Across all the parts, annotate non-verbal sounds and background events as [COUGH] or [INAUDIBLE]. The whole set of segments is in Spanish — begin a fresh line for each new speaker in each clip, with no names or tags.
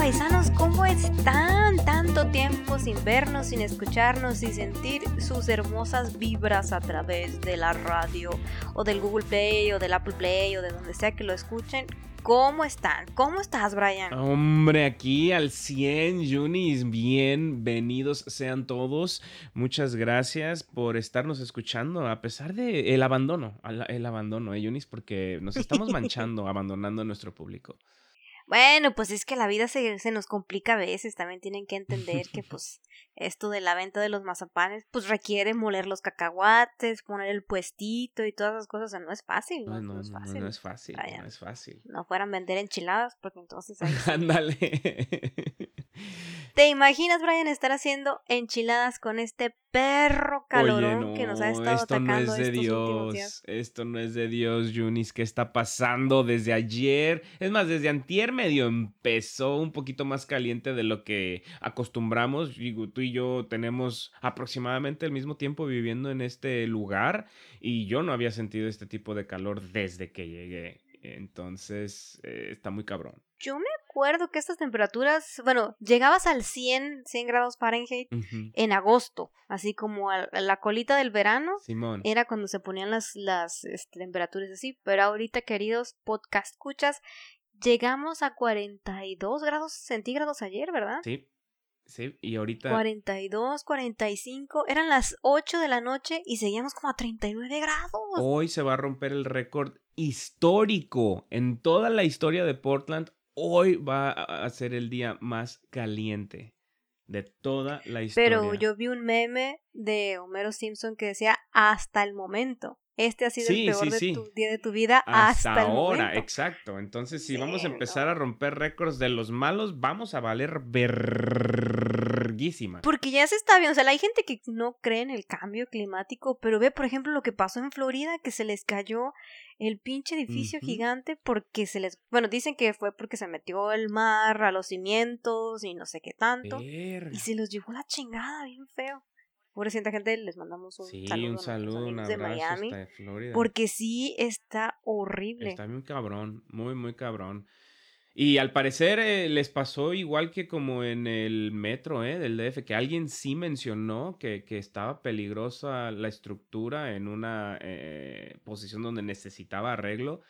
paisanos, ¿cómo están? Tanto tiempo sin vernos, sin escucharnos y sentir sus hermosas vibras a través de la radio o del Google Play o del Apple Play o de donde sea que lo escuchen. ¿Cómo están? ¿Cómo estás, Brian?
Hombre, aquí al 100, Yunis, bienvenidos sean todos. Muchas gracias por estarnos escuchando, a pesar de el abandono, el abandono, ¿eh, Yunis? Porque nos estamos [LAUGHS] manchando, abandonando a nuestro público.
Bueno, pues es que la vida se, se, nos complica a veces, también tienen que entender que [LAUGHS] pues esto de la venta de los mazapanes pues requiere moler los cacahuates, poner el puestito y todas esas cosas, o sea, no es fácil.
No,
no,
no, es, fácil. no es fácil. no es fácil.
No fueran vender enchiladas porque entonces... [LAUGHS]
Ándale.
¿Te imaginas, Brian, estar haciendo enchiladas con este perro calorón que nos ha estado
esto
atacando
no es de Dios, Esto no es de Dios, Yunis. ¿Qué está pasando desde ayer? Es más, desde antier medio empezó un poquito más caliente de lo que acostumbramos. Digo, tú y yo tenemos aproximadamente el mismo tiempo viviendo en este lugar y yo no había sentido este tipo de calor desde que llegué. Entonces, eh, está muy cabrón.
Yo me acuerdo que estas temperaturas, bueno, llegabas al 100, 100 grados Fahrenheit en agosto, así como a la colita del verano.
Simón.
Era cuando se ponían las, las este, temperaturas así, pero ahorita, queridos podcast escuchas, llegamos a 42 grados centígrados ayer, ¿verdad?
Sí. Sí, y ahorita.
42, 45. Eran las 8 de la noche y seguíamos como a 39 grados.
Hoy se va a romper el récord histórico en toda la historia de Portland hoy va a ser el día más caliente de toda la historia.
Pero yo vi un meme de Homero Simpson que decía hasta el momento. Este ha sido el peor de tu día de tu vida hasta, hasta ahora,
exacto. Entonces, si vamos a empezar a romper récords de los malos, vamos a valer verguísima.
Porque ya se está viendo, o sea, hay gente que no cree en el cambio climático, pero ve, por ejemplo, lo que pasó en Florida, que se les cayó el pinche edificio gigante porque se les, bueno, dicen que fue porque se metió el mar a los cimientos y no sé qué tanto. Y se los llevó la chingada, bien feo. Pobrecita gente, les mandamos un
sí,
saludo,
un saludo, un abrazo de Miami. Hasta Florida.
Porque sí está horrible.
Está muy cabrón, muy, muy cabrón. Y al parecer eh, les pasó igual que como en el metro eh, del DF, que alguien sí mencionó que, que estaba peligrosa la estructura en una eh, posición donde necesitaba arreglo.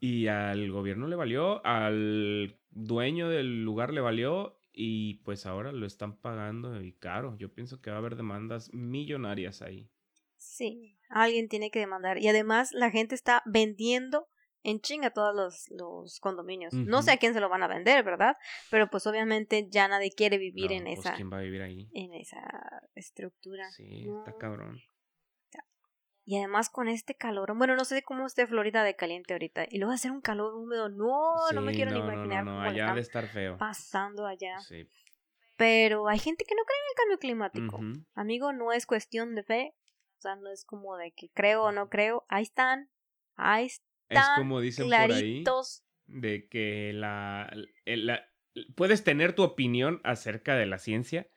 Y al gobierno le valió, al dueño del lugar le valió y pues ahora lo están pagando y caro. Yo pienso que va a haber demandas millonarias ahí.
Sí, alguien tiene que demandar. Y además la gente está vendiendo en chinga todos los, los condominios. No sé a quién se lo van a vender, ¿verdad? Pero pues obviamente ya nadie quiere vivir en
pues,
esa.
¿Quién va a vivir ahí?
En esa estructura.
Sí, está cabrón.
Y además con este calor, bueno, no sé cómo esté Florida de caliente ahorita. Y luego hacer un calor húmedo, no, no me quiero ni imaginar.
No, no, allá de estar feo.
Pasando allá. Sí. Pero hay gente que no cree en el cambio climático. Amigo, no es cuestión de fe. O sea, no es como de que creo o no creo. Ahí están. Ahí están es como dicen por ahí
de que la, puedes tener tu opinión acerca de la ciencia,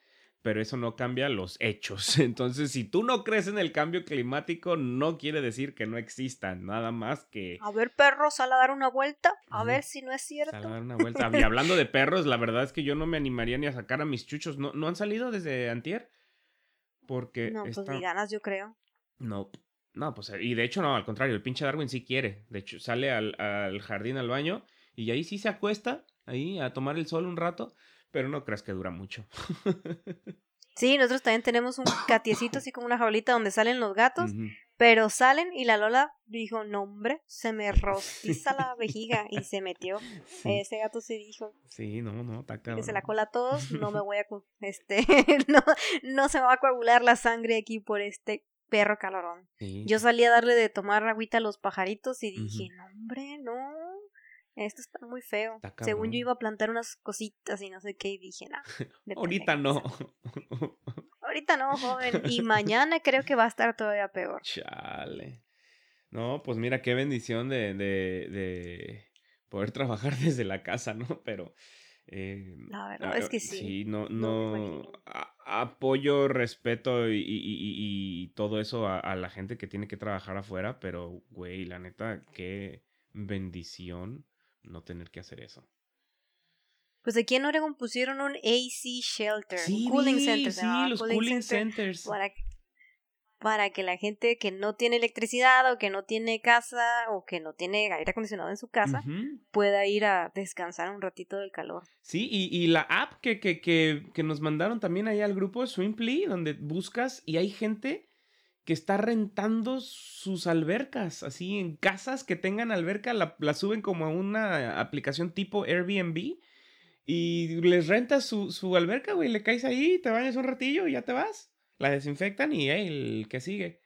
pero eso no cambia los hechos. [LAUGHS] Entonces, si tú no crees en el cambio climático, no quiere decir que no existan, nada más que...
A ver, perro, sal a dar una vuelta, a ver si no es cierto.
Sal a dar una vuelta. Y [LAUGHS] hablando de perros, la verdad es que yo no me animaría ni a sacar a mis chuchos. ¿No, ¿no han salido desde antier? Porque...
No, pues ni ganas, yo creo.
No, no, pues, y de hecho no, al contrario, el pinche Darwin sí quiere. De hecho, sale al, al, jardín, al baño, y ahí sí se acuesta, ahí a tomar el sol un rato, pero no creas que dura mucho. [LAUGHS]
Sí, nosotros también tenemos un [COUGHS] gatiecito así como una jaulita donde salen los gatos, pero salen y la Lola dijo, no hombre, se me rostiza la [LAUGHS] vejiga y se metió. Ese gato se dijo.
Sí, no, no, está
Que se la cola a todos, no me [LAUGHS] voy a, este, no, no se me va a coagular la sangre aquí por este perro calorón. Yo salí a darle de tomar agüita a los pajaritos y dije, no, hombre, no. Esto está muy feo. Según yo iba a plantar unas cositas y no sé qué, y dije, no. [LAUGHS]
Ahorita no. [LAUGHS]
Ahorita no, joven. Y mañana creo que va a estar todavía peor.
Chale. No, pues mira, qué bendición de, de, de poder trabajar [LAUGHS] desde la casa, ¿no? Pero
eh, la verdad es que sí.
Sí, no, no, apoyo, respeto y, todo eso a, la gente que tiene que trabajar afuera, pero, güey, la neta, qué bendición no tener que hacer eso.
Pues aquí en Oregon pusieron un AC shelter,
Sí,
un cooling
vi,
center.
sí,
llamaba
los cooling centers.
Para, para que la gente que no tiene electricidad o que no tiene casa o que no tiene aire acondicionado en su casa pueda ir a descansar un ratito del calor.
Sí, y, y la app que, que, que, que nos mandaron también ahí al grupo de Swimply, donde buscas y hay gente que está rentando sus albercas, así en casas que tengan alberca, la, la suben como a una aplicación tipo Airbnb y les rentas su, su alberca, güey, le caes ahí, te bañas un ratillo y ya te vas. La desinfectan y hey, el que sigue.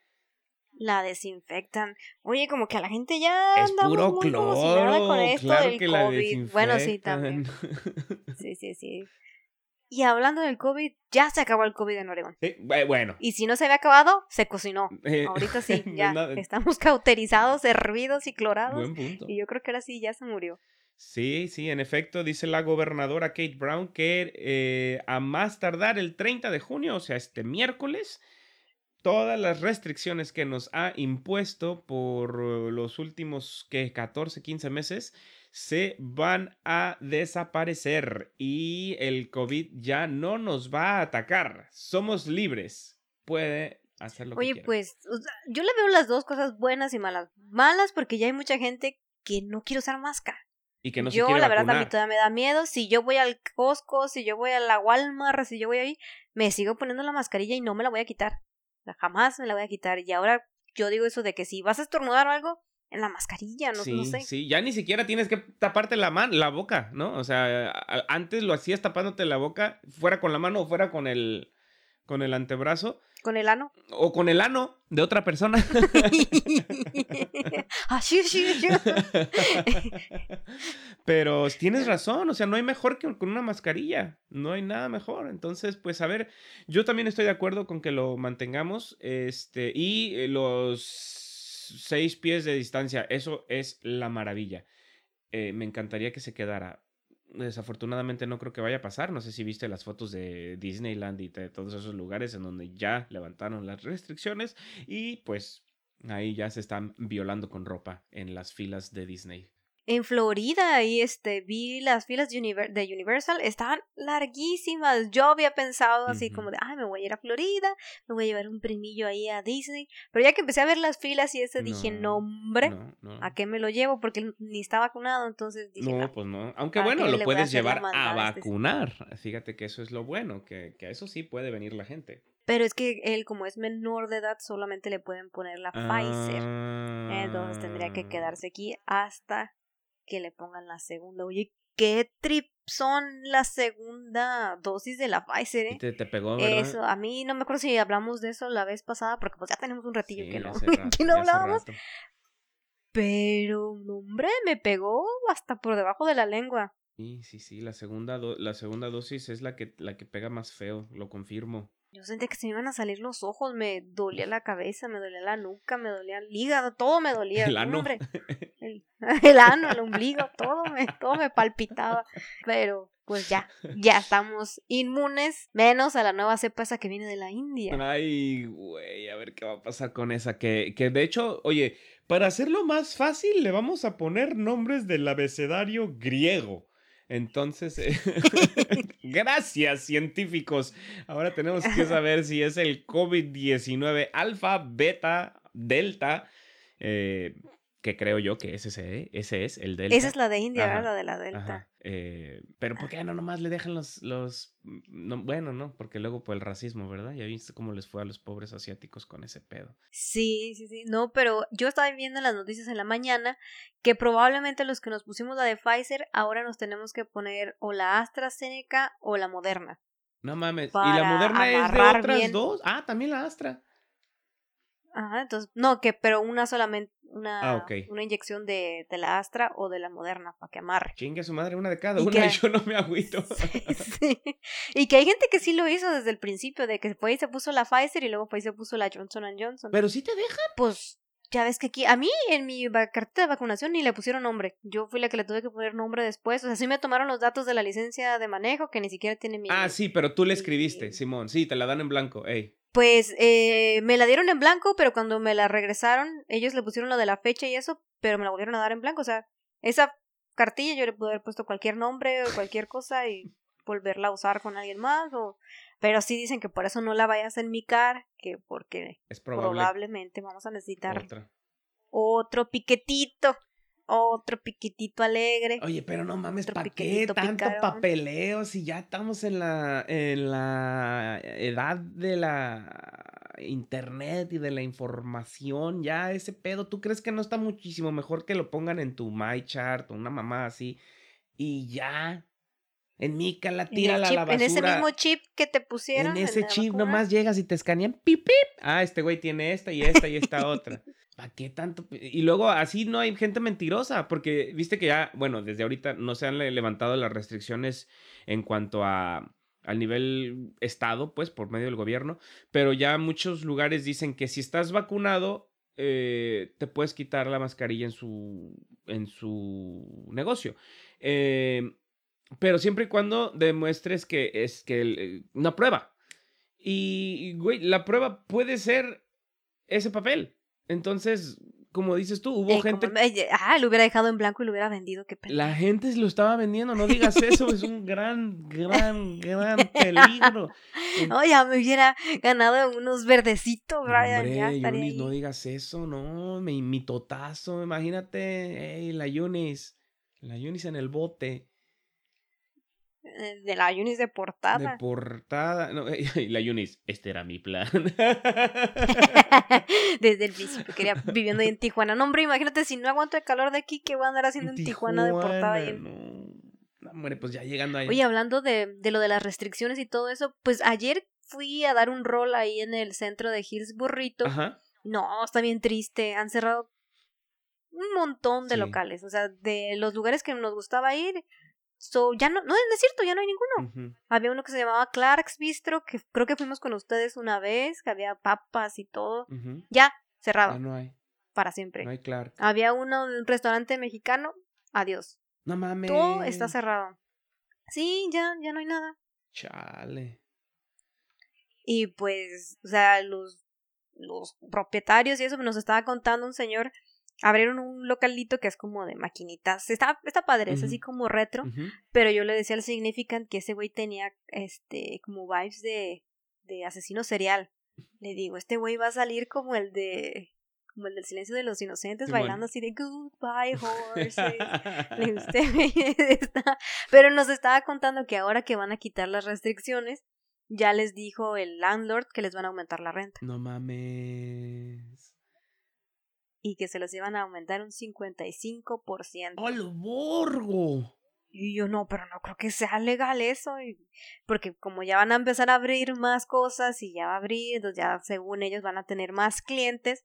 La desinfectan. Oye, como que a la gente ya
Es puro
muy
cloro,
con esto
claro
del
que la
COVID. Bueno, sí, también. [LAUGHS] Sí, sí, sí. Y hablando del COVID, ya se acabó el COVID en Oregón.
Sí, bu- bueno.
Y si no se había acabado, se cocinó.
eh,
Ahorita sí, [LAUGHS] ya estamos cauterizados, hervidos y clorados.
Buen punto.
Y yo creo que ahora sí ya se murió.
Sí, sí, en efecto, dice la gobernadora Kate Brown que eh, a más tardar el 30 de junio, o sea, este miércoles, todas las restricciones que nos ha impuesto por eh, los últimos que 14, 15 meses se van a desaparecer y el COVID ya no nos va a atacar. Somos libres. Puede hacer lo que
Oye,
quiera.
pues o sea, yo le veo las dos cosas buenas y malas. Malas porque ya hay mucha gente que no quiere usar máscara.
y que no se
yo,
quiere
la verdad, a mí todavía me da miedo. Si yo voy al Costco, si yo voy a la Walmart, si yo voy ahí, me sigo poniendo la mascarilla y no me la voy a quitar. Jamás me la voy a quitar. Y ahora yo digo eso de que si vas a estornudar o algo, en la mascarilla, no,
sí,
no sé.
sí, ya ni siquiera tienes que taparte la mano, la boca, ¿no? O sea, antes lo hacías tapándote la boca, fuera con la mano o fuera con el con el antebrazo
Con el ano.
o con el ano de otra persona. [LAUGHS]
Ah. [LAUGHS]
Pero tienes razón, o sea, no hay mejor que con una mascarilla, no hay nada mejor. Entonces, pues a ver, yo también estoy de acuerdo con que lo mantengamos, este, y eh, los seis pies de distancia, eso es la maravilla. Eh, me encantaría que se quedara. Desafortunadamente no creo que vaya a pasar. No sé si viste las fotos de Disneyland y de todos esos lugares en donde ya levantaron las restricciones y pues ahí ya se están violando con ropa en las filas de Disney.
En Florida, ahí este, vi las filas de, Univer- de Universal, estaban larguísimas. Yo había pensado así como de, ay, me voy a ir a Florida, me voy a llevar un primillo ahí a Disney. Pero ya que empecé a ver las filas y eso, dije, no, hombre,
No, no.
¿a qué me lo llevo? Porque ni está vacunado, entonces dije,
No,
"No".
pues no. Aunque
¿para
bueno, lo puedes llevar a
este
vacunar. Fíjate que eso es lo bueno, que, que a eso sí puede venir la gente.
Pero es que él, como es menor de edad, solamente le pueden poner la Pfizer.
Ah.
Entonces tendría que quedarse aquí hasta que le pongan la segunda. Oye, qué trip son la segunda dosis de la Pfizer, ¿eh?
te, te pegó, ¿verdad?
Eso, a mí no me acuerdo si hablamos de eso la vez pasada, porque pues ya tenemos un ratillo
Sí,
que [LAUGHS] no,
rato,
que no hablábamos. Pero, hombre, me pegó hasta por debajo de la lengua.
Sí, sí, sí, la segunda, do- la segunda dosis es la que, la que pega más feo, lo confirmo.
Yo sentía que se me iban a salir los ojos, me dolía la cabeza, me dolía la nuca, me dolía el hígado, todo me dolía.
El
no,
ano.
hombre. [LAUGHS] El, [LAUGHS] el ano, el ombligo, todo me, todo me palpitaba. Pero, pues ya, ya estamos inmunes, menos a la nueva cepa esa que viene de la India.
Ay, güey, a ver qué va a pasar con esa. Que, que de hecho, oye, para hacerlo más fácil, le vamos a poner nombres del abecedario griego. Entonces, eh, [LAUGHS] [LAUGHS] gracias científicos. Ahora tenemos que saber si es el COVID-19 alfa, beta, delta, eh, que creo yo que ese, es- ese es el delta.
Esa es la de India,
Ajá,
¿verdad? La de la Delta.
Ajá, eh, pero ¿por qué no nomás le dejan los, los, no, bueno, no, porque luego por el racismo, ¿verdad? Ya viste cómo les fue a los pobres asiáticos con ese pedo.
Sí, sí, sí. No, pero yo estaba viendo en las noticias en la mañana que probablemente los que nos pusimos la de Pfizer ahora nos tenemos que poner o la AstraZeneca o la Moderna.
No mames, ¿y la moderna es de otras
bien.
dos? Ah, también la Astra.
Ajá, entonces, no, que pero una solamente, una,
Ah, ok.
una inyección de, de la Astra o de la Moderna para que amarre.
Chingue su madre, una de cada
¿Y
una y yo no me agüito. [LAUGHS]
Sí. Y que hay gente que sí lo hizo desde el principio, de que fue y se puso la Pfizer y luego fue y se puso la Johnson Johnson.
Pero sí te deja.
Pues ya ves que aquí, a mí en mi carta de vacunación ni le pusieron nombre. Yo fui la que le tuve que poner nombre después. O sea, sí me tomaron los datos de la licencia de manejo que ni siquiera tiene mi...
Ah, sí, pero tú le escribiste, Simón. Sí, te la dan en blanco. Ey.
Pues eh, me la dieron en blanco, pero cuando me la regresaron, ellos le pusieron lo de la fecha y eso, pero me la volvieron a dar en blanco. O sea, esa cartilla, yo le pude haber puesto cualquier nombre o cualquier cosa y volverla a usar con alguien más. O... Pero sí dicen que por eso no la vayas a enmicar, que porque
Es probable.
probablemente vamos a necesitar
Otra.
otro piquetito, otro piquetito alegre.
Oye, pero no mames, ¿para qué tanto
picarón.
papeleo si ya estamos en la, en la edad de la internet y de la información? Ya ese pedo, ¿tú crees que no está muchísimo mejor que lo pongan en tu MyChart o una mamá así? Y ya, en Mícala,
En, el
tírala a la
chip- en ese
basura.
mismo chip que te pusieron.
En ese
la
chip
vacuna.
nomás llegas y te escanean, pip, pip. Ah, este güey tiene esta y esta y esta otra. [LAUGHS] ¿Para qué tanto? Y luego así no hay gente mentirosa, porque viste que ya, bueno, desde ahorita no se han le- levantado las restricciones en cuanto a al nivel estado, pues, por medio del gobierno, pero ya muchos lugares dicen que si estás vacunado, eh, te puedes quitar la mascarilla en su, en su negocio. Eh, pero siempre y cuando demuestres que es que el- eh, una prueba. Y, güey, la prueba puede ser ese papel. Entonces, como dices tú, hubo
Eh,
gente...
eh, ah, lo hubiera dejado en blanco y lo hubiera vendido. Qué pena.
La gente lo estaba vendiendo, no digas eso, es un gran, gran, gran peligro. [LAUGHS]
No, ya me hubiera ganado unos verdecitos, Brian. ya
Hombre,
estaría
Yunis,
ahí.
no digas eso, no, mi, mi totazo, imagínate, ey, la Yunis, la Yunis en el bote,
De la Unis de portada.
de portada, no, [LAUGHS] y la Yunis, este era mi plan. [LAUGHS]
Desde el principio quería [LAUGHS] viviendo ahí en Tijuana. No, hombre, imagínate si no aguanto el calor de aquí, ¿qué voy a andar haciendo en Tijuana, de portada? ahí
no. No, hombre, pues ya llegando ahí.
Oye, hablando de, de lo de las restricciones y todo eso, pues ayer fui a dar un rol ahí en el centro de Hills Burrito.
Ajá.
No, está bien triste. Han cerrado un montón de
Sí.
locales. O sea, de los lugares que nos gustaba ir. So, ya no, no, no es cierto, ya no hay ninguno. Había uno que se llamaba Clark's Bistro, que creo que fuimos con ustedes una vez, que había papas y todo. Ya, cerrado,
Ya no hay,
para siempre.
no hay Clark.
Había uno de un restaurante mexicano, adiós.
No mames.
Todo está cerrado. Sí, ya, ya no hay nada.
Chale.
Y pues, o sea, los, los propietarios y eso nos estaba contando un señor. Abrieron un localito que es como de maquinitas. Está, está padre, es así como retro. Pero yo le decía al Significant que ese güey tenía este como vibes de, de asesino serial. Le digo, este güey va a salir como el de como el del silencio de los inocentes, bailando así de goodbye [LAUGHS] horses. Le digo, "Este güey [LAUGHS] está-". Pero nos estaba contando que ahora que van a quitar las restricciones, ya les dijo el landlord que les van a aumentar la renta
No mames.
Y que se los iban a aumentar un 55%.
¡Hola, Borgo!
Y yo no, pero no creo que sea legal eso. y- porque como ya van a empezar a abrir más cosas y ya va a abrir, entonces ya según ellos van a tener más clientes.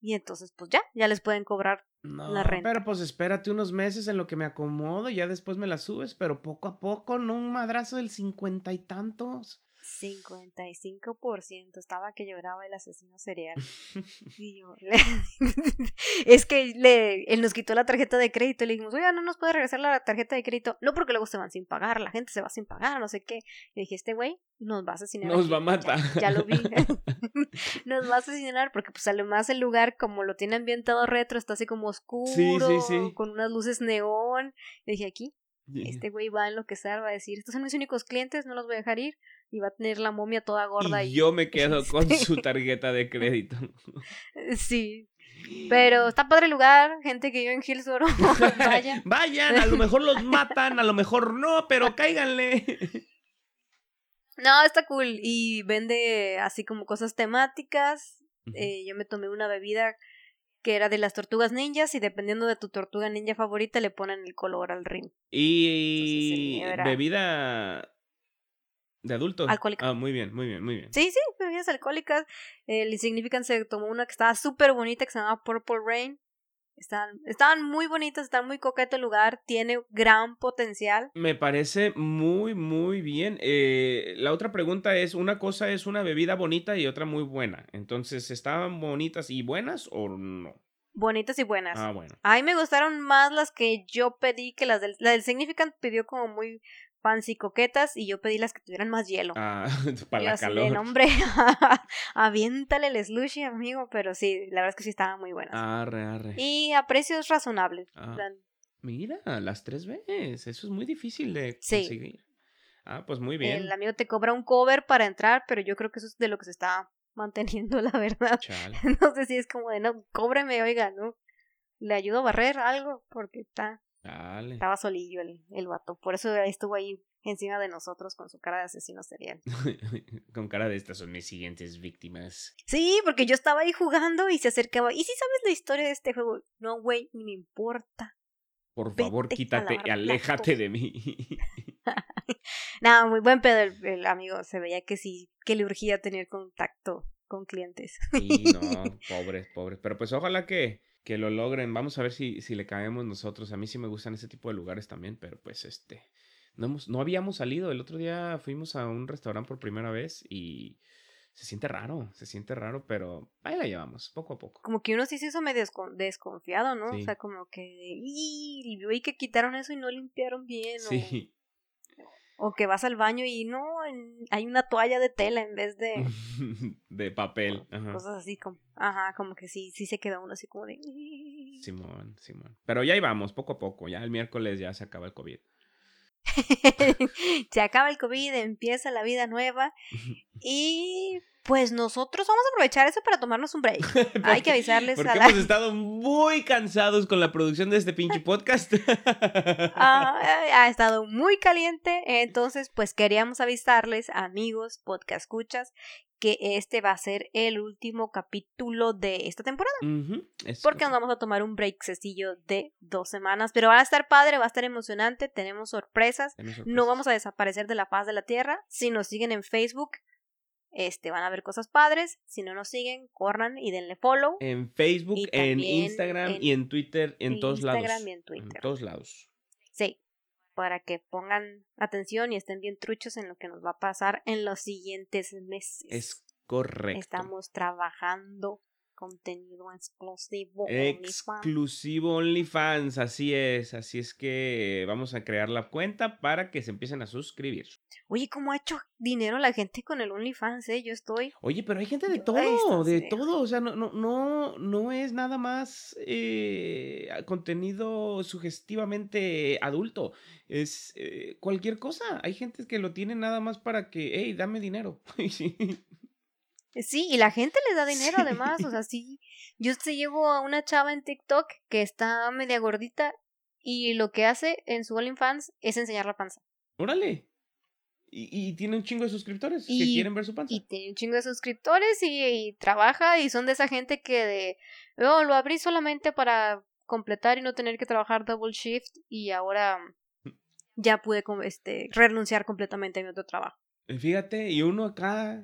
Y entonces pues ya, ya les pueden cobrar.
No,
La renta.
pero pues espérate unos meses en lo que me acomodo y ya después me la subes, pero poco a poco, no un madrazo del cincuenta y tantos.
55%. Estaba que lloraba el asesino serial. [LAUGHS] Y yo, [LAUGHS] es que le, él nos quitó la tarjeta de crédito y le dijimos, oiga, no nos puede regresar la tarjeta de crédito. No, porque luego se van sin pagar, la gente se va sin pagar, no sé qué. Le dije, este güey nos va a asesinar.
Nos
aquí".
va a matar.
Ya, ya lo vi. [LAUGHS] nos va a asesinar porque pues además el lugar como lo tiene ambientado retro está así como oscuro,
sí, sí.
con unas luces neón. Le dije, aquí este güey va a enloquecer, va a decir, estos son mis únicos clientes, no los voy a dejar ir. Y va a tener la momia toda gorda.
y yo me quedo [LAUGHS] con
Este.
su tarjeta de crédito. [LAUGHS]
Sí. Pero está padre el lugar, gente que vive en Hillsboro, [LAUGHS] vaya.
Vayan, a lo mejor los matan, a lo mejor no, pero cáiganle.
No, está cool. Y vende así como cosas temáticas. Eh, yo me tomé una bebida que era de las tortugas ninjas y dependiendo de tu tortuga ninja favorita le ponen el color al rim.
Y
Entonces,
bebida de adulto.
Alcohólica.
Ah, muy bien, muy bien, muy bien.
Sí, sí, bebidas alcohólicas. El Insignificant se tomó una que estaba súper bonita que se llama Purple Rain. Están, estaban muy bonitas, está muy coqueto el lugar, tiene gran potencial.
Me parece muy, muy bien. Eh, la otra pregunta es, una cosa es una bebida bonita y otra muy buena. Entonces, ¿estaban bonitas y buenas o no?
Bonitas y buenas.
Ah, bueno.
A mí me gustaron más las que yo pedí que las del, la del Significant pidió como muy fancy coquetas y yo pedí las que tuvieran más hielo.
Ah, [LAUGHS] para
Yo
la
así
calor.
"No, hombre, [LAUGHS] aviéntale el slushy, amigo, pero sí, la verdad es que sí estaban muy buenas.
Arre, arre.
Y a precios razonables.
Ah. Mira, las tres veces. Eso es muy difícil de conseguir. Ah, pues muy bien.
El amigo te cobra un cover para entrar, pero yo creo que eso es de lo que se está manteniendo, [LAUGHS] la verdad. No sé si es como de, no, cóbreme, oiga, ¿no? Le ayudo a barrer algo, porque está... Estaba solillo el, el vato. Por eso estuvo ahí encima de nosotros con su cara de asesino serial. [LAUGHS]
con cara de estas son mis siguientes víctimas.
Sí, porque yo estaba ahí jugando y se acercaba. ¿Y si sabes la historia de este juego? No, güey, ni me importa.
Por favor, quítate y aléjate de mí. [LAUGHS]
Nada, muy buen pedo el, amigo. Se veía que sí, que le urgía tener contacto con clientes.
Sí, no, [LAUGHS] pobres, pobres. Pero pues ojalá que, que lo logren. Vamos a ver si, si le caemos nosotros. A mí sí me gustan ese tipo de lugares también, pero pues este no, hemos, no habíamos salido. El otro día fuimos a un restaurante por primera vez y se siente raro, se siente raro, pero ahí la llevamos, poco a poco.
Como que uno sí se hizo medio desconfiado, ¿no? O sea, como que, y vi que quitaron eso y no limpiaron bien. Sí. O, que vas al baño y no, hay una toalla de tela en vez de... [LAUGHS]
de papel. Ajá.
Cosas así como, ajá, como que sí, sí se quedó uno así como de...
Simón, Simón. Pero ya íbamos, poco a poco, ya el miércoles ya se acaba el COVID. [LAUGHS]
se acaba el COVID, empieza la vida nueva [LAUGHS] y pues nosotros vamos a aprovechar eso para tomarnos un break. [LAUGHS] Hay que avisarles
porque a la... hemos estado muy cansados con la producción de este pinche [LAUGHS] podcast.
Ah, ha estado muy caliente, entonces pues queríamos avisarles, amigos, podcast escuchas, que este va a ser el último capítulo de esta temporada. porque nos vamos a tomar un break sencillo de dos semanas. Pero va a estar padre, va a estar emocionante. Tenemos sorpresas. No vamos a desaparecer de la paz de la tierra. Si nos siguen en Facebook, este, van a ver cosas padres. Si no nos siguen, corran y denle follow.
En Facebook, en Instagram y en Twitter, en todos lados. Y en Twitter. En todos lados.
Sí para que pongan atención y estén bien truchos en lo que nos va a pasar en los siguientes meses.
Es correcto.
Estamos trabajando contenido exclusivo.
Exclusivo OnlyFans, así es. Así es que vamos a crear la cuenta para que se empiecen a suscribir.
Oye, ¿cómo ha hecho dinero la gente con el OnlyFans? Eh? Yo estoy.
Oye, pero hay gente de todo, de todo. O sea, no, no, no, no es nada más eh, contenido sugestivamente adulto. Es eh, cualquier cosa. Hay gente que lo tiene nada más para que, hey, dame dinero. [LAUGHS]
Sí, y la gente les da dinero además, o sea, [LAUGHS] sí. Yo te llevo a una chava en TikTok que está media gordita y lo que hace en su OnlyFans es enseñar la panza.
Órale. Y, tiene un chingo de suscriptores que quieren ver su panza.
Y tiene un chingo de suscriptores y, trabaja y son de esa gente que de, oh, lo abrí solamente para completar y no tener que trabajar double shift y ahora [LAUGHS] ya pude este, renunciar completamente a mi otro trabajo.
Fíjate, y uno acá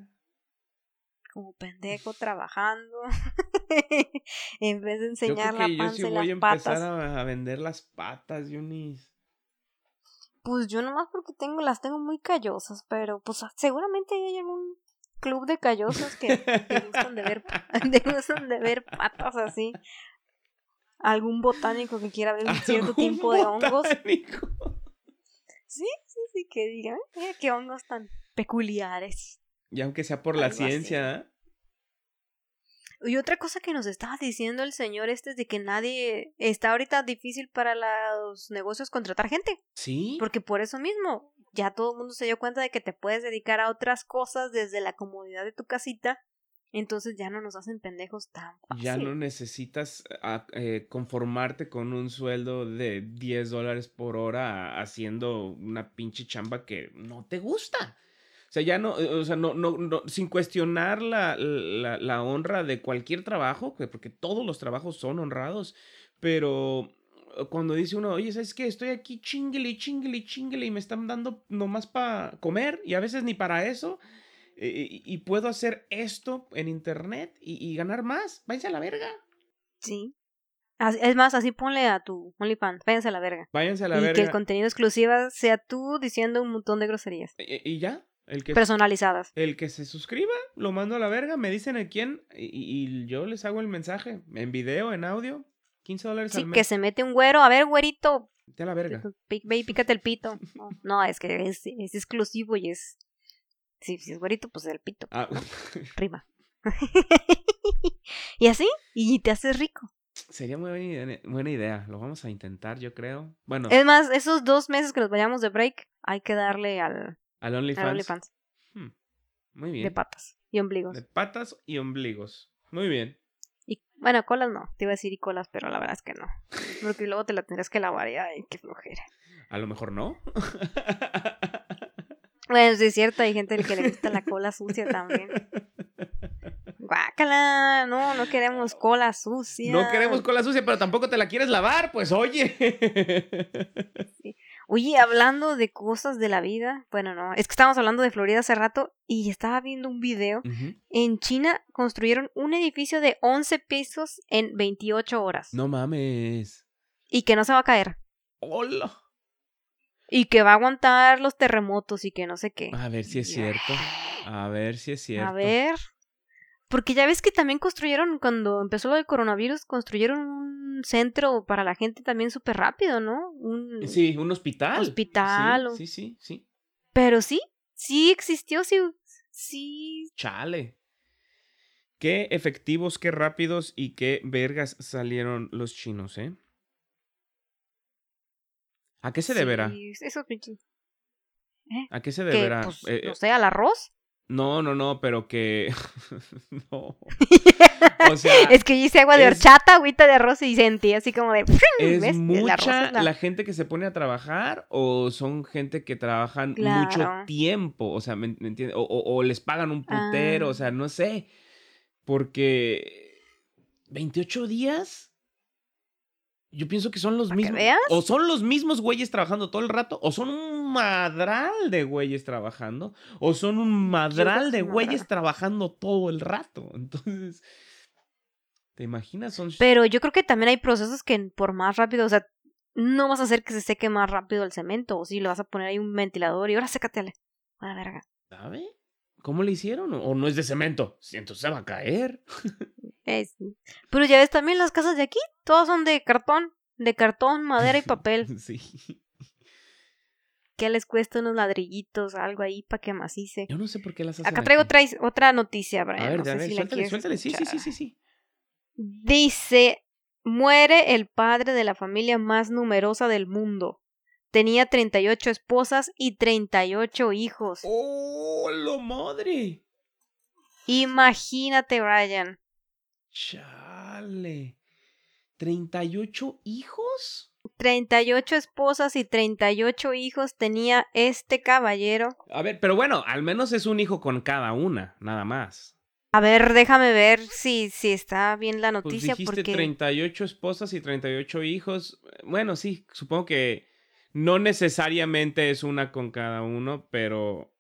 como pendejo trabajando [LAUGHS] en vez de enseñar la panza yo sí voy a empezar
a vender las patas, Yunis.
Pues yo nomás porque tengo las tengo muy callosas, pero pues seguramente hay algún club de callosas que, que gustan de ver [LAUGHS] [LAUGHS] gustan de ver patas así. Algún botánico que quiera ver un cierto tipo de hongos. Sí, sí, sí, que digan, mira qué hongos tan peculiares.
Y aunque sea por la ciencia.
Y otra cosa que nos estaba diciendo el señor este es de que nadie está ahorita difícil para los negocios contratar gente.
Sí.
Porque por eso mismo ya todo el mundo se dio cuenta de que te puedes dedicar a otras cosas desde la comodidad de tu casita. Entonces ya no nos hacen pendejos tan fácil.
Ya no necesitas ah, eh, conformarte con un sueldo de 10 dólares por hora haciendo una pinche chamba que no te gusta. O sea, ya no, eh, o sea, no, no, no sin cuestionar la, la, la, honra de cualquier trabajo, porque todos los trabajos son honrados, pero eh, cuando dice uno, oye, ¿sabes qué? Estoy aquí chingle, chingle, chingle y me están dando nomás para comer y a veces ni para eso. Eh, y, puedo hacer esto en internet y, ganar más. Váyanse a la verga.
Sí. Es más, así ponle a tu OnlyFans, váyanse a la verga.
Váyanse a la verga.
Y que el contenido exclusivo sea tú diciendo un montón de groserías.
¿Y, ya?
El que, personalizadas.
El que se suscriba, lo mando a la verga, me dicen el quién y, yo les hago el mensaje en video, en audio, 15 dólares
al
mes.
que se mete un güero, a ver, güerito.
Te a la verga.
Ve y pícate el pito. No, es que es, exclusivo y es... Si, si es güerito, pues el pito. Ah. [LAUGHS] Rima. [LAUGHS] y así, y te haces rico.
Sería muy buena idea, buena idea. Lo vamos a intentar, yo creo. Bueno.
Es más, esos dos meses que nos vayamos de break, hay que darle al,
al OnlyFans. Hmm, muy bien.
De patas y ombligos.
De patas y ombligos. Muy bien.
Y, bueno, colas no. Te iba a decir y colas, pero la verdad es que no. Porque luego te la tendrás que lavar y ay, qué flojera.
A lo mejor no. [LAUGHS]
bueno, sí es cierto, hay gente que le gusta la cola sucia también. Guácala, no, no queremos cola sucia.
No queremos cola sucia, pero tampoco te la quieres lavar, pues oye.
Oye, hablando de cosas de la vida, bueno, no, es que estábamos hablando de Florida hace rato y estaba viendo un video. En China construyeron un edificio de 11 pisos en 28 horas.
No mames.
Y que no se va a caer.
Hola.
Y que va a aguantar los terremotos y que no sé qué.
A ver si es cierto. A ver si es cierto.
A ver. Porque ya ves que también construyeron, cuando empezó lo del coronavirus, construyeron un centro para la gente también súper rápido, ¿no? Un,
sí, un hospital.
Hospital.
Sí, sí, sí,
Pero sí, sí existió, sí, sí.
Chale. Qué efectivos, qué rápidos y qué vergas salieron los chinos, ¿eh? ¿A qué se deberá?
Eso,
¿Eh? ¿A qué se deberá?
Pues, eh, no sé, al arroz.
No, no, no, pero que. [LAUGHS] no. [LAUGHS]
O sea. [LAUGHS] es que hice agua de horchata, agüita de arroz y sentí así como de.
¿Es mucha la... gente que se pone a trabajar o son gente que trabajan mucho tiempo? O sea, ¿me, entiendes? O, les pagan un putero, o ah. sea, no sé. Porque. ¿28 días? Yo pienso que son los mismos. O son los mismos güeyes trabajando todo el rato, o son un madral de güeyes trabajando, o son un madral de güeyes trabajando todo el rato. Entonces, ¿te imaginas? Son...
Pero yo creo que también hay procesos que por más rápido, o sea, no vas a hacer que se seque más rápido el cemento, o si le vas a poner ahí un ventilador y ahora sécate a la verga.
¿Sabe? ¿Cómo le hicieron? ¿O no es de cemento? Entonces se va a caer. [LAUGHS]
Es... Pero ya ves, también las casas de aquí, todas son de cartón, de cartón, madera y papel. [LAUGHS]
sí.
¿Qué les cuesta unos ladrillitos, algo ahí para que macice?
Yo no sé por qué las hacen
Acá traigo otra noticia, Brian.
A ver, no a ver, suéltale, suéltale. Sí, sí, sí, sí, sí.
Dice, muere el padre de la familia más numerosa del mundo. Tenía 38 esposas y 38 hijos.
¡Oh, la madre!
Imagínate, Brian.
Chale. ¿38 hijos?
38 esposas y 38 hijos tenía este caballero.
A ver, pero bueno, al menos es un hijo con cada una, nada más.
A ver, déjame ver si, si está bien la pues noticia.
Pues dijiste 38 esposas y 38 hijos. Bueno, sí, supongo que no necesariamente es una con cada uno, pero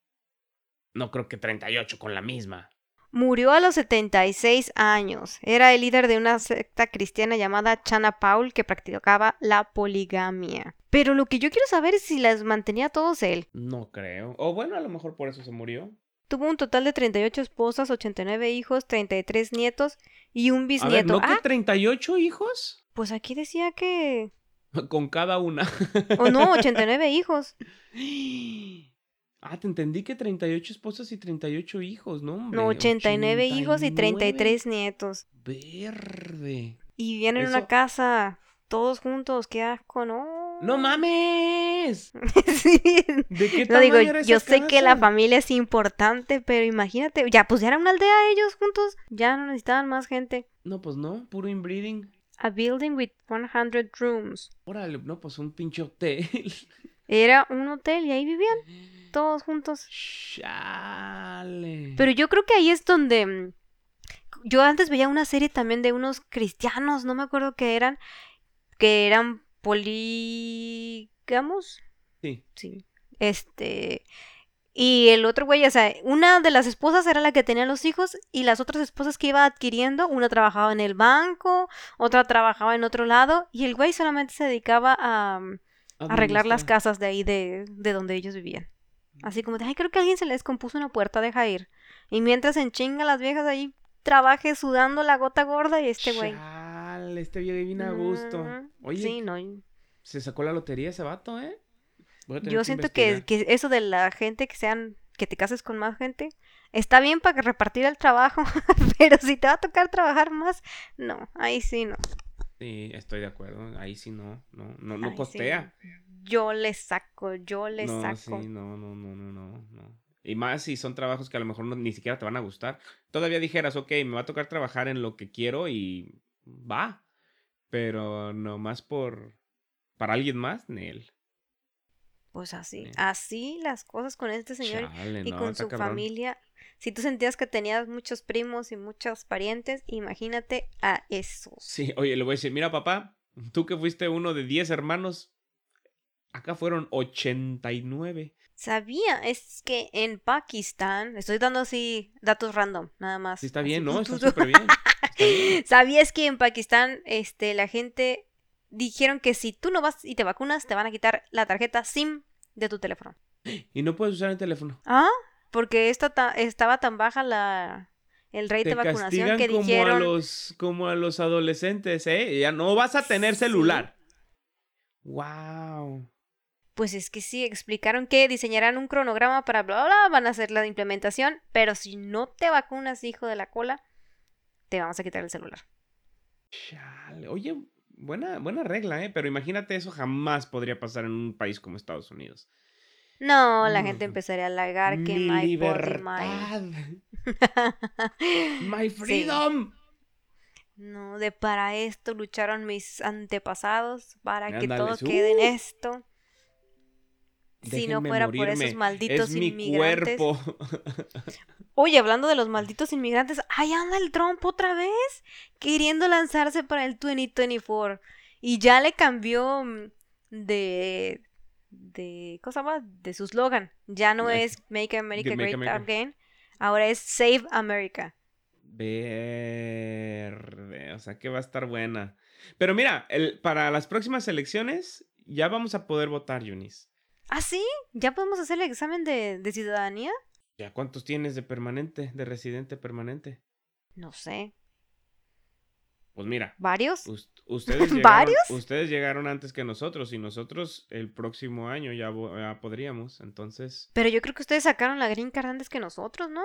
no creo que 38 con la misma.
Murió a los 76 años. Era el líder de una secta cristiana llamada Chana Paul que practicaba la poligamia. Pero lo que yo quiero saber es si las mantenía todos él.
No creo. O bueno, a lo mejor por eso se murió.
Tuvo un total de 38 esposas, 89 hijos, 33 nietos y un bisnieto.
A ver, ¿no que 38 ah. hijos?
Pues aquí decía que... [LAUGHS]
Con cada una.
O no, [LAUGHS] 89 hijos.
Ah, te entendí que 38 esposas y 38 hijos, ¿no?
no, 89, hijos y 33 nietos.
Verde.
Y vivían en una casa, todos juntos, qué asco, ¿no?
¡No mames! [LAUGHS]
sí.
¿De qué
no, digo, yo sé que la familia es importante, pero imagínate, ya pues ya era una aldea ellos juntos, ya no necesitaban más gente.
No, pues no, puro inbreeding.
A building with 100 rooms.
Órale, no, pues un pinche hotel. [LAUGHS]
Era un hotel y ahí vivían todos juntos.
Chale.
Pero yo creo que ahí es donde mm, yo antes veía una serie también de unos cristianos, no me acuerdo qué eran, que eran polígamos.
Sí.
Sí. Este y el otro güey, o sea, una de las esposas era la que tenía los hijos y las otras esposas que iba adquiriendo, una trabajaba en el banco, otra trabajaba en otro lado y el güey solamente se dedicaba a, mm, arreglar las casas de ahí de, de donde ellos vivían. Así como de, ay, creo que alguien se le descompuso una puerta, deja ir. Y mientras en chinga las viejas ahí trabaje sudando la gota gorda y este güey.
Este viejo viene a gusto. Oye,
sí, no.
se sacó la lotería ese vato, ¿eh?
Yo siento que, que, eso de la gente que sean, que te cases con más gente, está bien para repartir el trabajo, [LAUGHS] pero si te va a tocar trabajar más, no, ahí sí no.
Sí, estoy de acuerdo. Ahí sí no, no, no, no costea.
Yo le saco, yo le
no,
saco.
Sí, no, no, no, no, no, no. Y más si son trabajos que a lo mejor ni siquiera te van a gustar. Todavía dijeras, ok, me va a tocar trabajar en lo que quiero y va. Pero no más por. Para alguien más, Nel.
Pues así, así las cosas con este señor y con su familia. Si tú sentías que tenías muchos primos y muchos parientes, imagínate a eso.
Sí, oye, le voy a decir, mira papá, tú que fuiste uno de 10 hermanos, acá fueron 89.
Sabía, es que en Pakistán, estoy dando así datos random, nada más.
Sí, está bien, ¿no? [LAUGHS] Está súper bien.
¿Sabías que en Pakistán, este, la gente dijeron que si tú no vas y te vacunas, te van a quitar la tarjeta SIM de tu teléfono?
Y no puedes usar el teléfono.
Ah, porque esta estaba tan baja la el rate de vacunación que
como
dijeron
a los como a los adolescentes, ¿eh? Ya no vas a tener celular. Wow.
Pues es que sí, explicaron que diseñarán un cronograma para bla bla, van a hacer la implementación, pero si no te vacunas, hijo de la cola, te vamos a quitar el celular.
Chale. Oye, buena, buena regla, ¿eh? Pero imagínate, eso jamás podría pasar en un país como Estados Unidos.
No, la gente empezaría a halagar que my libertad. [LAUGHS]
my freedom.
No, de para esto lucharon mis antepasados, para que todo quede en esto. si no fuera por esos malditos inmigrantes. cuerpo. [LAUGHS] Oye, hablando de los malditos inmigrantes, ahí anda el Trump otra vez, queriendo lanzarse para el 2024. Y ya le cambió mm, de de cosa más de su slogan. Ya no es Make America Great Again, ahora es Save America.
Verde, o sea que va a estar buena. Pero mira, el, para las próximas elecciones ya vamos a poder votar, Yunis.
¿Ah, sí? ¿Ya podemos hacer el examen de, de ciudadanía?
¿Ya cuántos tienes de permanente, de residente permanente?
No sé.
Pues mira.
¿Varios? [LAUGHS]
Ustedes llegaron, ¿Varios? Ustedes llegaron antes que nosotros y nosotros el próximo año ya, podríamos, entonces...
Pero yo creo que ustedes sacaron la green card antes que nosotros, ¿no?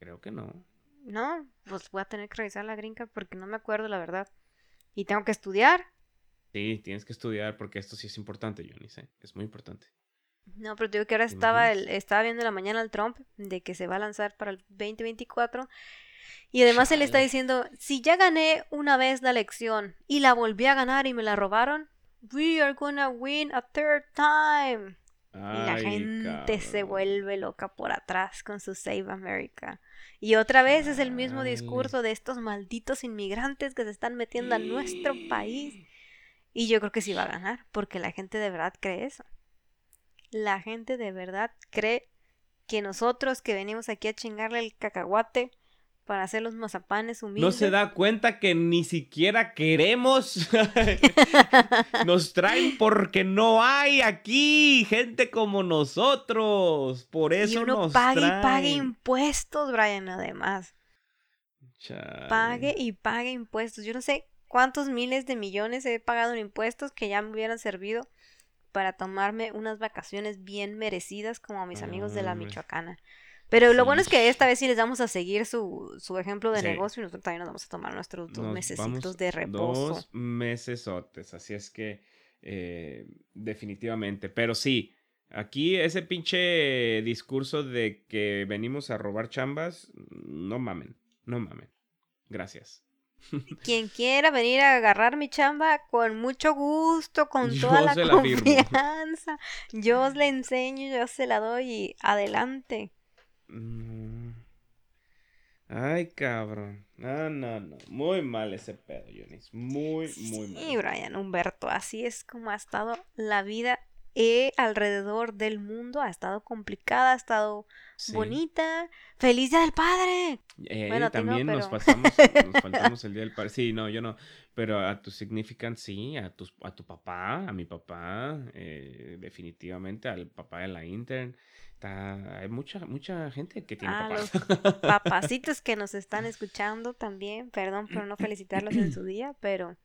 Creo que no.
No, pues voy a tener que revisar la green card porque no me acuerdo la verdad. Y tengo que estudiar.
Sí, tienes que estudiar porque esto sí es importante, Johnny, ¿eh? es muy importante.
No, pero digo que ahora estaba, el, estaba viendo la mañana al Trump de que se va a lanzar para el 2024 y además él está diciendo, si ya gané una vez la elección y la volví a ganar y me la robaron, we are gonna win a third time. y la gente se vuelve loca por atrás con su Save America. Y otra vez es el mismo discurso de estos malditos inmigrantes que se están metiendo a nuestro país. Y yo creo que sí va a ganar, porque la gente de verdad cree eso. La gente de verdad cree que nosotros que venimos aquí a chingarle el cacahuate para hacer los mazapanes humildes.
No se da cuenta que ni siquiera queremos. [LAUGHS] nos traen porque no hay aquí gente como nosotros. Por eso y uno nos
pague y pague impuestos, Brian, además. Pague y pague impuestos. Yo no sé cuántos miles de millones he pagado en impuestos que ya me hubieran servido para tomarme unas vacaciones bien merecidas como a mis amigos de la Michoacana. Pero lo bueno es que esta vez sí les vamos a seguir su, su ejemplo de negocio y nosotros también nos vamos a tomar nuestros dos meses de reposo.
Dos mesesotes, así es que eh, definitivamente. Pero sí, aquí ese pinche discurso de que venimos a robar chambas, no mamen, no mamen. Gracias. [LAUGHS]
Quien quiera venir a agarrar mi chamba, con mucho gusto, con [LAUGHS] toda la confianza. yo os le enseño, yo se la doy y adelante.
Mm. Ay, cabrón. No, no, no. Muy mal ese pedo, Jonis. Muy, muy mal.
Sí, Brian Humberto. Así es como ha estado la vida eh, alrededor del mundo. Ha estado complicada, ha estado bonita. ¡Feliz Día del Padre!
Eh, bueno, también nos pasamos, nos faltamos el [LAUGHS] Día del Padre. Sí, no, yo no. Pero a tu significant, sí. A tu, a tu papá, a mi papá. Eh, definitivamente al papá de la intern hay mucha, mucha gente que tiene ah,
papás. [LAUGHS] papacitos que nos están escuchando también. Perdón por no felicitarlos en su día, pero.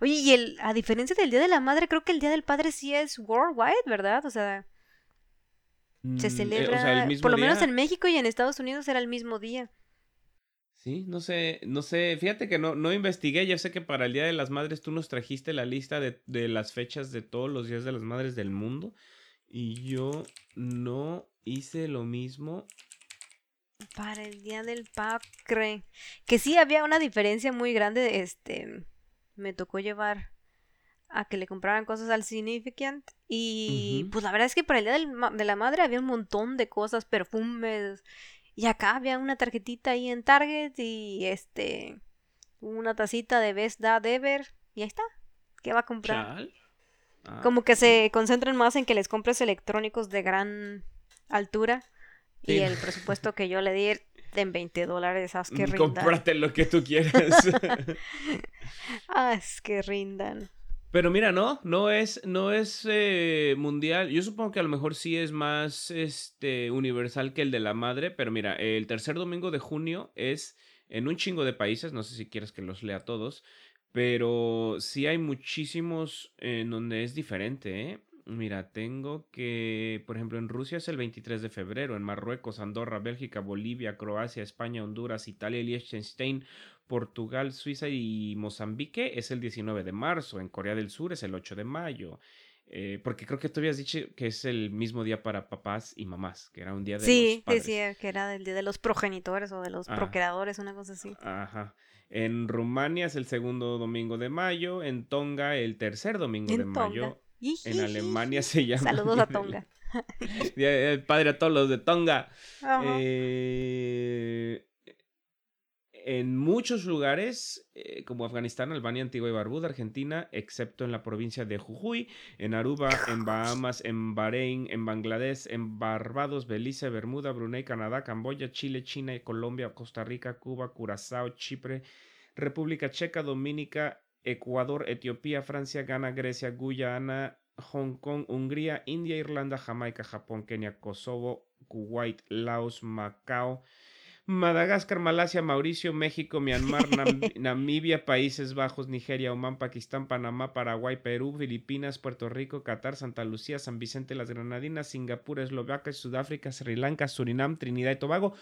Oye, y el, a diferencia del Día de la Madre, creo que el Día del Padre sí es worldwide, ¿verdad? O sea, se mm, eh, celebra, por lo menos en México y en Estados Unidos era el mismo día.
Sí, no sé, no sé, fíjate que no, no investigué, ya sé que para el Día de las Madres tú nos trajiste la lista de, de las fechas de todos los días de las madres del mundo y yo no hice lo mismo.
Para el Día del Padre. Que sí había una diferencia muy grande, este, me tocó llevar a que le compraran cosas al Significant y pues la verdad es que para el Día del de la Madre había un montón de cosas, perfumes, y acá había una tarjetita ahí en Target y este una tacita de Best Dad Ever y ahí está. ¿Qué va a comprar? Ah, Como que se concentran más en que les compres electrónicos de gran altura y el presupuesto que yo le di en 20 dólares, haz que mm,
rindan. Cómprate lo que tú quieras. [LAUGHS]
haz que rindan.
Pero mira, no, no es, no es eh, mundial. Yo supongo que a lo mejor sí es más este, universal que el de la madre, pero mira, el tercer domingo de junio es en un chingo de países, no sé si quieres que los lea todos, pero sí hay muchísimos en donde es diferente, ¿eh? Mira, tengo que, por ejemplo, en Rusia es el 23 de febrero, en Marruecos, Andorra, Bélgica, Bolivia, Croacia, España, Honduras, Italia, Liechtenstein, Portugal, Suiza y Mozambique es el 19 de marzo, en Corea del Sur es el 8 de mayo. Eh, porque creo que tú habías dicho que es el mismo día para papás y mamás, que era un día de
sí,
los padres.
Sí, que era el día de los progenitores o de los ah. procreadores, una cosa así.
Ajá. En Rumania es el segundo domingo de mayo, en Tonga el tercer domingo de mayo. En Alemania se llama.
Saludos a Tonga. [LAUGHS]
padre a todos los de Tonga. Eh, en muchos lugares, eh, como Afganistán, Albania, Antigua y Barbuda, Argentina, excepto en la provincia de Jujuy, en Aruba, en Bahamas, en Bahrein, en Bangladesh, en Barbados, Belice, Bermuda, Brunei, Canadá, Camboya, Chile, China, Colombia, Costa Rica, Cuba, Curazao, Chipre, República Checa, Dominica, Ecuador, Etiopía, Francia, Ghana, Grecia, Guyana, Hong Kong, Hungría, India, Irlanda, Jamaica, Japón, Kenia, Kosovo, Kuwait, Laos, Macao, Madagascar, Malasia, Mauricio, México, Myanmar, [LAUGHS] Namibia, Países Bajos, Nigeria, Oman, Pakistán, Panamá, Paraguay, Perú, Filipinas, Puerto Rico, Qatar, Santa Lucía, San Vicente, las Granadinas, Singapur, Eslovaquia, Sudáfrica, Sri Lanka, Surinam, Trinidad y Tobago.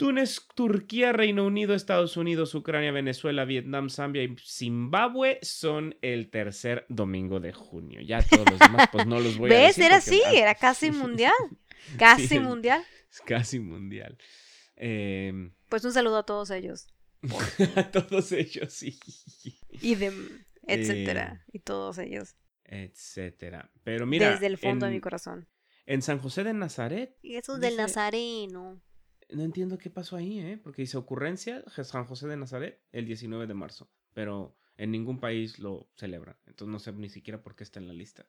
Túnez, Turquía, Reino Unido, Estados Unidos, Ucrania, Venezuela, Vietnam, Zambia y Zimbabue son el tercer domingo de junio. Ya todos los demás, pues no los voy a [LAUGHS] decir.
¿Ves? Era así, era [LAUGHS] casi mundial. [LAUGHS] Casi mundial.
Es casi mundial.
Pues un saludo a todos ellos.
a todos ellos, sí.
Y de, etcétera. Em, y todos ellos.
Etcétera. Pero mira.
Desde el fondo de mi corazón.
En San José de Nazaret.
Jesús del Nazareno.
No entiendo qué pasó ahí, ¿eh? Porque dice ocurrencia San José de Nazaret el 19 de marzo. Pero en ningún país lo celebran. Entonces no sé ni siquiera por qué está en la lista.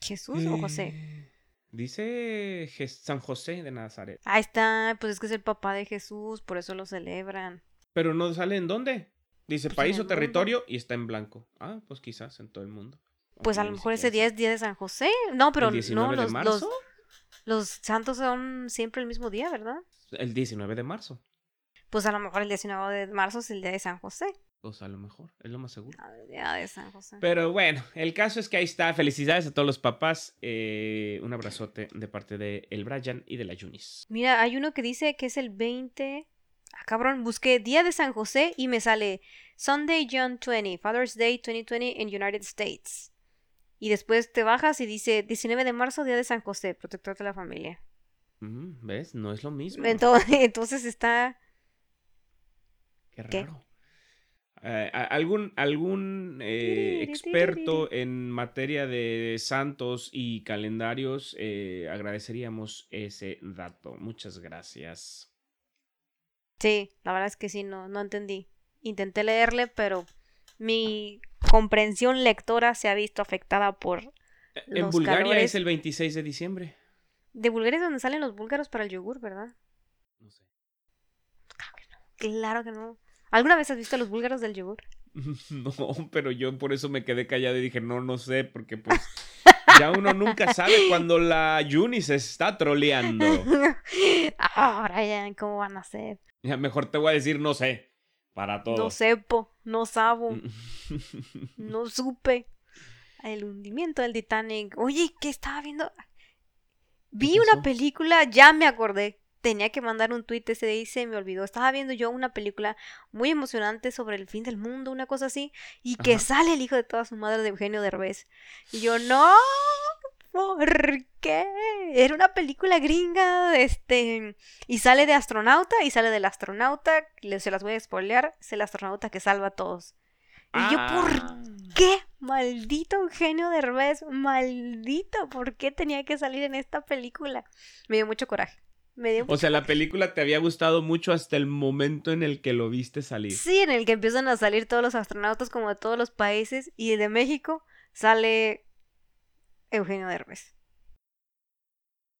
¿Jesús o José?
Eh, Dice San José de Nazaret.
Ahí está, pues es que es el papá de Jesús, por eso lo celebran.
Pero no sale en dónde. Dice pues país o territorio y está en blanco. Ah, pues quizás en todo el mundo.
Pues a lo mejor ese día es día de San José. No, pero no, los, los, los santos son siempre el mismo día, ¿verdad?
El 19 de marzo.
Pues a lo mejor el 19 de marzo es el día de San José.
Pues a lo mejor, es lo más seguro.
de San José.
Pero bueno, el caso es que ahí está. Felicidades a todos los papás. Eh, un abrazote de parte de el Brian y de la Junis.
Mira, hay uno que dice que es el 20. Ah, cabrón, busqué Día de San José y me sale Sunday, John 20, Father's Day 2020 en United States. Y después te bajas y dice 19 de marzo, Día de San José, protector de la familia.
¿Ves? No es lo mismo.
Entonces, [LAUGHS] entonces está...
Qué raro. Eh, algún algún eh, experto en materia de santos y calendarios, eh, agradeceríamos ese dato. Muchas gracias.
Sí, la verdad es que sí, no, no entendí. Intenté leerle, pero mi comprensión lectora se ha visto afectada por...
En Bulgaria es el 26 de diciembre.
De Bulgaria es donde salen los búlgaros para el yogur, ¿verdad?
No sé.
Claro que no. Claro que no. ¿Alguna vez has visto a los búlgaros del yogur? [LAUGHS]
No, pero yo por eso me quedé callado y dije, no, no sé, porque pues [LAUGHS] ya uno nunca sabe cuando la Juni se está troleando. [LAUGHS]
Ahora ya, ¿cómo van a ser?
Ya mejor te voy a decir, no sé, para todo.
No sepo, no sabo, [LAUGHS] no supe. El hundimiento del Titanic. Oye, ¿qué estaba viendo? Vi una película, ya me acordé. tenía que mandar un tweet ese día y se me olvidó. Estaba viendo yo una película muy emocionante sobre el fin del mundo, una cosa así, y que sale el hijo de toda su madre de Eugenio Derbez. Y yo, no, ¿por qué? Era una película gringa, este, y sale de astronauta, y sale del astronauta, se las voy a spoilear, es el astronauta que salva a todos. Y yo, ¿por ah. qué? Maldito Eugenio Derbez, maldito, ¿por qué tenía que salir en esta película? Me dio mucho coraje. Me dio
o sea, la película te había gustado mucho hasta el momento en el que lo viste salir.
Sí, en el que empiezan a salir todos los astronautas como de todos los países y de México sale Eugenio Derbez.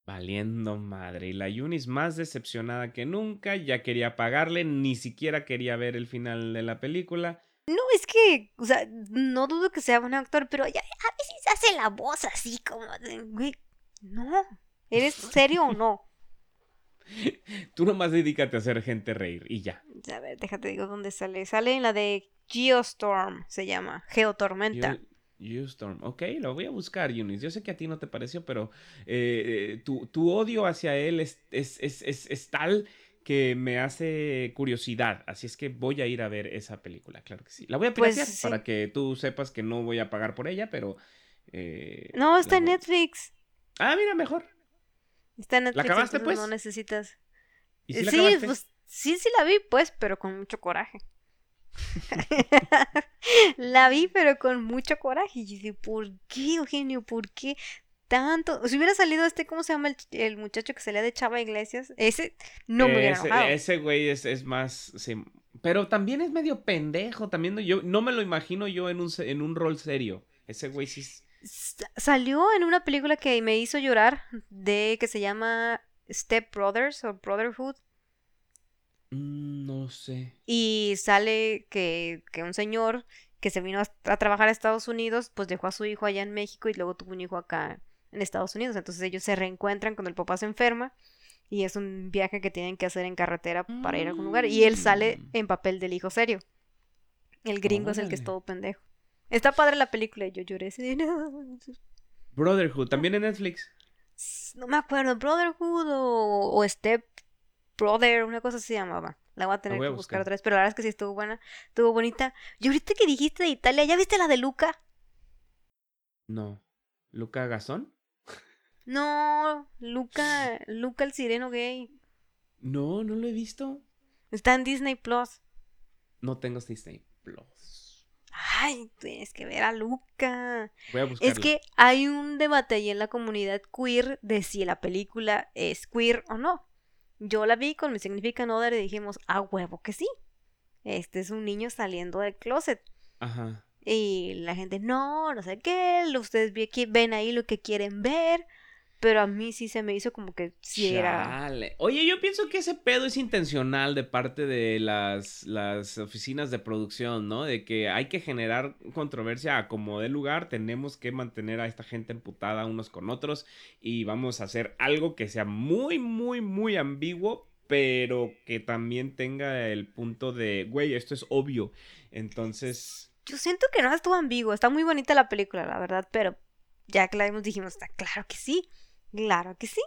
Valiendo madre. Y la Yunis más decepcionada que nunca, ya quería pagarle, ni siquiera quería ver el final de la película.
No, es que, o sea, no dudo que sea buen actor, pero ya, a veces hace la voz así como güey, no, ¿eres [LAUGHS] serio o no? [LAUGHS]
Tú nomás dedícate a hacer gente reír y ya.
A ver, déjate digo dónde sale. Sale en la de Geostorm, se llama, Geotormenta.
Geostorm, ok, lo voy a buscar, Yunis. Yo sé que a ti no te pareció, pero eh, eh, tu, odio hacia él es, es, es, es tal que me hace curiosidad. Así es que voy a ir a ver esa película, claro que sí. La voy a piratear pues para que tú sepas que no voy a pagar por ella, pero...
Eh, no, está en Netflix.
Ah, mira, mejor.
Está en Netflix. ¿La acabaste, pues? No necesitas. sí, pues, sí, sí la vi, pues, pero con mucho coraje. [LAUGHS] la vi, pero con mucho coraje. Y dije, ¿por qué, Eugenio? ¿Por qué? tanto. Si hubiera salido este, ¿cómo se llama el, muchacho que salía de Chava Iglesias? Ese no me hubiera enojado.
Ese güey es, más. pero también es medio pendejo. También yo no me lo imagino yo en un, en un rol serio. Ese güey sí.
Salió en una película que me hizo llorar de que se llama Step Brothers o Brotherhood.
Mm, no sé.
Y sale que, que un señor que se vino a, a, trabajar a Estados Unidos, pues dejó a su hijo allá en México y luego tuvo un hijo acá en Estados Unidos. Entonces ellos se reencuentran cuando el papá se enferma y es un viaje que tienen que hacer en carretera para ir a algún lugar. Y él sale mm. en papel del hijo serio. El gringo es el que es todo pendejo. Está padre la película y yo lloré así [LAUGHS]
Brotherhood, también en Netflix.
No me acuerdo, Brotherhood o, Step Brother, una cosa se llamaba. La voy a tener que buscar. otra vez, pero la verdad es que sí estuvo buena, estuvo bonita. Y ahorita que dijiste de Italia, ¿ya viste la de Luca?
No. ¿Luca Gazón?
No, Luca, Luca el sireno gay.
No, no lo he visto.
Está en Disney Plus.
No tengo Disney Plus.
Ay, tienes que ver a Luca.
Voy a buscarlo.
Es que hay un debate ahí en la comunidad queer de si la película es queer o no. Yo la vi con mi Significant Other y dijimos, a huevo que sí. Este es un niño saliendo del closet.
Ajá.
Y la gente, no, no sé qué, ustedes ven ahí lo que quieren ver. Pero a mí sí se me hizo como que sí era.
Oye, yo pienso que ese pedo es intencional de parte de las, las oficinas de producción, ¿no? De que hay que generar controversia a como de lugar. Tenemos que mantener a esta gente emputada unos con otros. Y vamos a hacer algo que sea muy, muy, muy ambiguo. Pero que también tenga el punto de, güey, esto es obvio. Entonces
yo siento que no estuvo ambiguo. Está muy bonita la película, la verdad, pero ya que la vimos dijimos, está claro que sí. Claro que sí.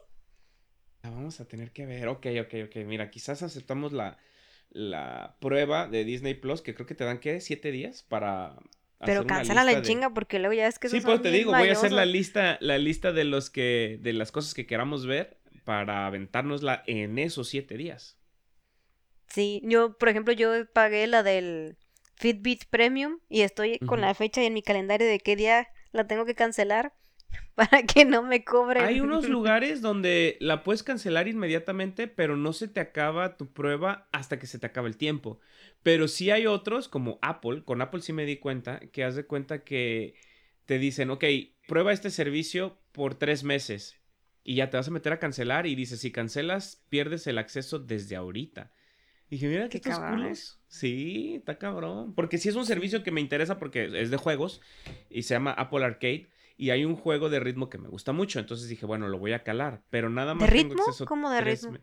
La vamos a tener que ver. Ok, ok, ok. Mira, quizás aceptamos la, la prueba de Disney Plus, que creo que te dan, ¿qué? ¿Siete días para.
Pero cancela la chinga porque luego ya es que
Sí, pues te digo, voy a hacer la lista, la lista de los que, de las cosas que queramos ver para aventárnosla en esos siete días.
Sí, yo, por ejemplo, yo pagué la del Fitbit Premium y estoy con la fecha y en mi calendario de qué día la tengo que cancelar [LAUGHS] para que no me cobren.
Hay unos [LAUGHS] lugares donde la puedes cancelar inmediatamente, pero no se te acaba tu prueba hasta que se te acaba el tiempo. Pero sí hay otros, como Apple, con Apple sí me di cuenta, que haz de cuenta que te dicen, ok, prueba este servicio por tres meses y ya te vas a meter a cancelar y dices, si cancelas, pierdes el acceso desde ahorita. Y dije, mira, qué estos culos. Sí, está cabrón. Porque sí es un servicio que me interesa porque es de juegos y se llama Apple Arcade. Y hay un juego de ritmo que me gusta mucho. Entonces dije, bueno, lo voy a calar. Pero nada más.
¿De ritmo? ¿Cómo de ritmo?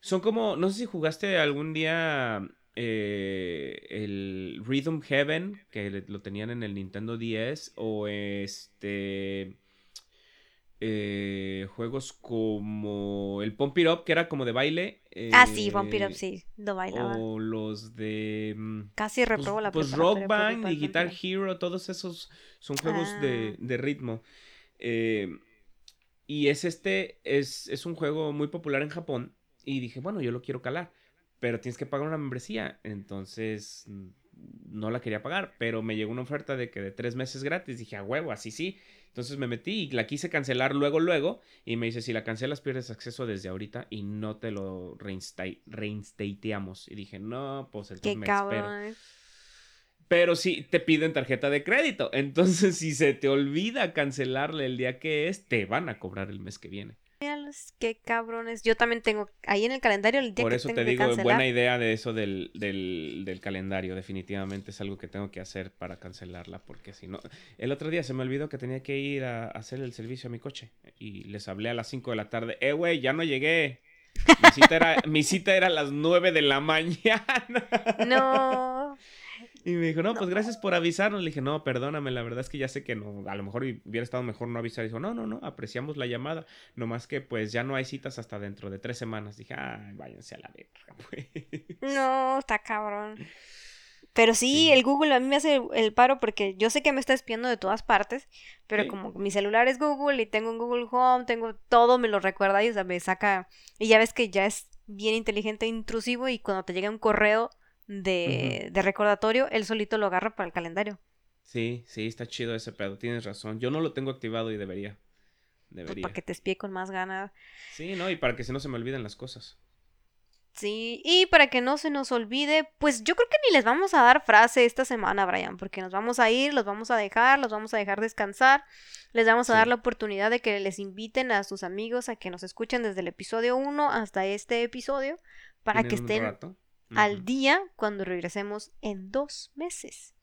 Son como, no sé si jugaste algún día eh, el Rhythm Heaven, que lo tenían en el Nintendo 10, o este. eh, juegos como el Pump It Up, que era como de baile.
Ah, sí, It Up, sí, lo bailaba.
O los de... Mm,
Casi reprobó
pues,
la
Pues Rock Band y Guitar Hero, todos esos son juegos de, ah. de, ritmo. Eh, y es este, es, es un juego muy popular en Japón. Y dije, bueno, yo lo quiero calar. Pero tienes que pagar una membresía. Entonces no la quería pagar, pero me llegó una oferta de que de tres meses gratis. Dije, a huevo, así sí. Entonces me metí y la quise cancelar luego, luego. Y me dice, si la cancelas pierdes acceso desde ahorita y no te lo reinstateamos. Y dije, no, pues entonces me espero. Pero sí, te piden tarjeta de crédito. [LAUGHS] Entonces, si se te olvida cancelarle el día que es, te van a cobrar el mes que viene
qué cabrones. Yo también tengo ahí en el calendario el día
Por eso te digo, buena idea de eso del, del, calendario. Definitivamente es algo que tengo que hacer para cancelarla, porque si no. El otro día se me olvidó que tenía que ir a hacer el servicio a mi coche y les hablé a las 5 de la tarde. Eh, güey, ya no llegué. Mi cita, era, mi cita era a las 9 de la [LAUGHS] mañana.
No.
Y me dijo, no, pues gracias por avisarnos. Le dije, no, perdóname, la verdad es que ya sé que no, a lo mejor hubiera estado mejor no avisar. Y dijo, no, no, no, apreciamos la llamada. Nomás que pues ya no hay citas hasta dentro de tres semanas. Dije, ay, váyanse a la verga, pues. [LAUGHS]
No, está cabrón. Pero sí, el Google a mí me hace el paro porque yo sé que me está espiando de todas partes, pero como mi celular es Google y tengo un Google Home, tengo todo, me lo recuerda y o sea, me saca. Y ya ves que ya es bien inteligente e intrusivo y cuando te llega un correo de, recordatorio, él solito lo agarra para el calendario.
Sí, sí, está chido ese pedo, tienes razón. Yo no lo tengo activado y debería.
Pues, debería. para que te espie con más ganas.
Sí, no, y para que si no se me olviden las cosas.
Sí, y para que no se nos olvide, pues yo creo que ni les vamos a dar frase esta semana, Brian, porque nos vamos a ir, los vamos a dejar, los vamos a dejar descansar, les vamos a dar la oportunidad de que les inviten a sus amigos a que nos escuchen desde el episodio 1 hasta este episodio, para que estén al día cuando regresemos en dos meses.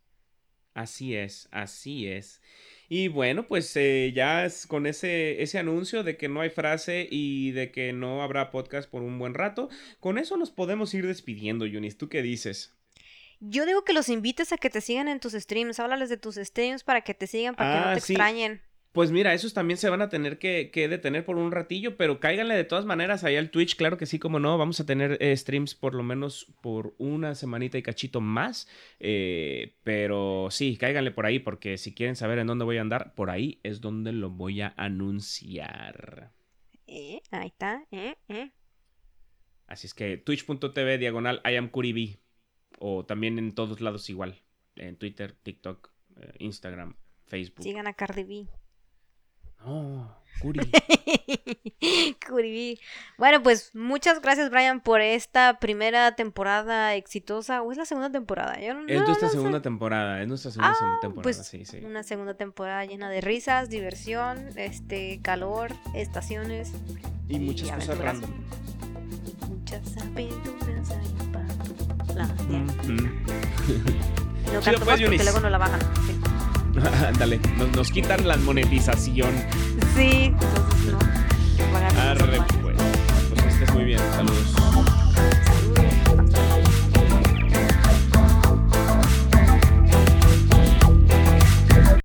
Así es, así es. Y bueno, pues eh, ya es con ese, ese anuncio de que no hay frase y de que no habrá podcast por un buen rato, con eso nos podemos ir despidiendo, Yunis. ¿Tú qué dices?
Yo digo que los invites a que te sigan en tus streams, háblales de tus streams para que te sigan, para que no ah, te extrañen.
Pues mira, esos también se van a tener que, detener por un ratillo, pero cáiganle de todas maneras ahí al Twitch, claro que sí, como no, vamos a tener eh, streams por lo menos por una semanita y cachito más, eh, pero sí, cáiganle por ahí porque si quieren saber en dónde voy a andar, por ahí es donde lo voy a anunciar.
Eh, ahí está, eh.
Así es que twitch.tv diagonal I am o también en todos lados igual, en Twitter, TikTok, Instagram, Facebook.
Sigan a Cardi B.
Oh, Curi. [LAUGHS]
Curi. Bueno, pues muchas gracias, Brian, por esta primera temporada exitosa. ¿O es la segunda temporada?
es nuestra segunda temporada, es nuestra segunda
ah,
temporada,
pues, sí, sí. Una segunda temporada llena de risas, diversión, este, calor, estaciones.
Y, muchas cosas random.
Muchas aventuras ahí la... [LAUGHS] No
canto
pues, porque luego no la bajan. [LAUGHS]
Dale, nos, quitan la monetización.
Sí, entonces no.
Arre, pues. Pues estés muy bien. Saludos.